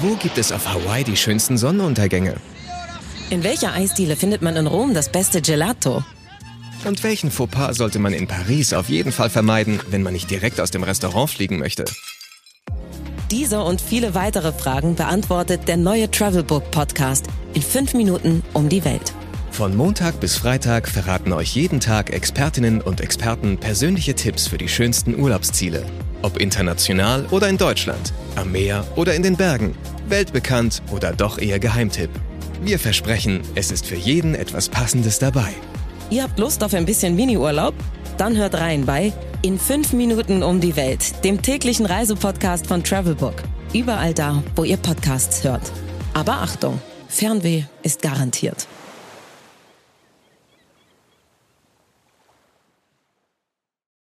Wo gibt es auf Hawaii die schönsten Sonnenuntergänge? In welcher Eisdiele findet man in Rom das beste Gelato? Und welchen Fauxpas sollte man in Paris auf jeden Fall vermeiden, wenn man nicht direkt aus dem Restaurant fliegen möchte? Diese und viele weitere Fragen beantwortet der neue Travelbook Podcast in fünf Minuten um die Welt. Von Montag bis Freitag verraten euch jeden Tag Expertinnen und Experten persönliche Tipps für die schönsten Urlaubsziele. Ob international oder in Deutschland, am Meer oder in den Bergen, weltbekannt oder doch eher Geheimtipp. Wir versprechen, es ist für jeden etwas Passendes dabei. Ihr habt Lust auf ein bisschen Mini-Urlaub? Dann hört rein bei In 5 Minuten um die Welt, dem täglichen Reisepodcast von Travelbook. Überall da, wo ihr Podcasts hört. Aber Achtung, Fernweh ist garantiert.